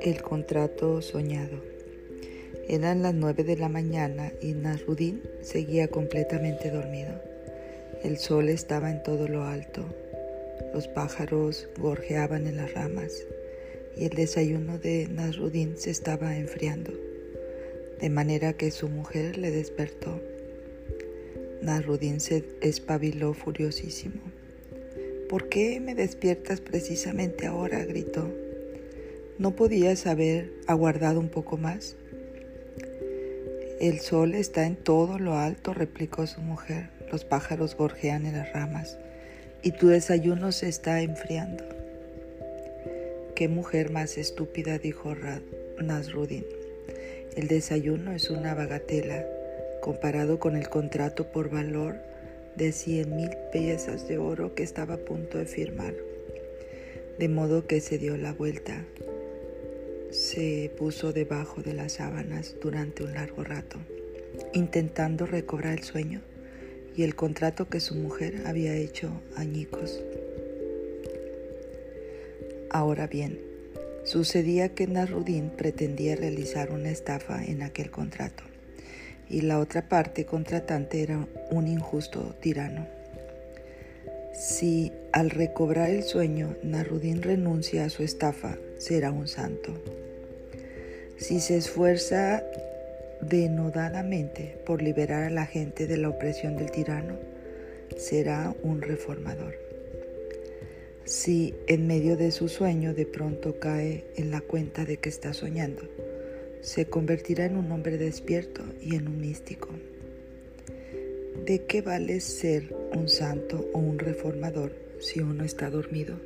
El contrato soñado. Eran las nueve de la mañana y Nasrudin seguía completamente dormido. El sol estaba en todo lo alto. Los pájaros gorjeaban en las ramas y el desayuno de Nasrudin se estaba enfriando, de manera que su mujer le despertó. Nasrudin se espabiló furiosísimo. ¿Por qué me despiertas precisamente ahora? gritó. ¿No podías haber aguardado un poco más? El sol está en todo lo alto, replicó su mujer. Los pájaros gorjean en las ramas y tu desayuno se está enfriando. Qué mujer más estúpida, dijo Nasrudin. El desayuno es una bagatela comparado con el contrato por valor de cien mil piezas de oro que estaba a punto de firmar. De modo que se dio la vuelta se puso debajo de las sábanas durante un largo rato, intentando recobrar el sueño y el contrato que su mujer había hecho añicos. Ahora bien, sucedía que Narudín pretendía realizar una estafa en aquel contrato y la otra parte contratante era un injusto tirano. Si al recobrar el sueño Narudín renuncia a su estafa, será un santo. Si se esfuerza denodadamente por liberar a la gente de la opresión del tirano, será un reformador. Si en medio de su sueño de pronto cae en la cuenta de que está soñando, se convertirá en un hombre despierto y en un místico. ¿De qué vale ser un santo o un reformador si uno está dormido?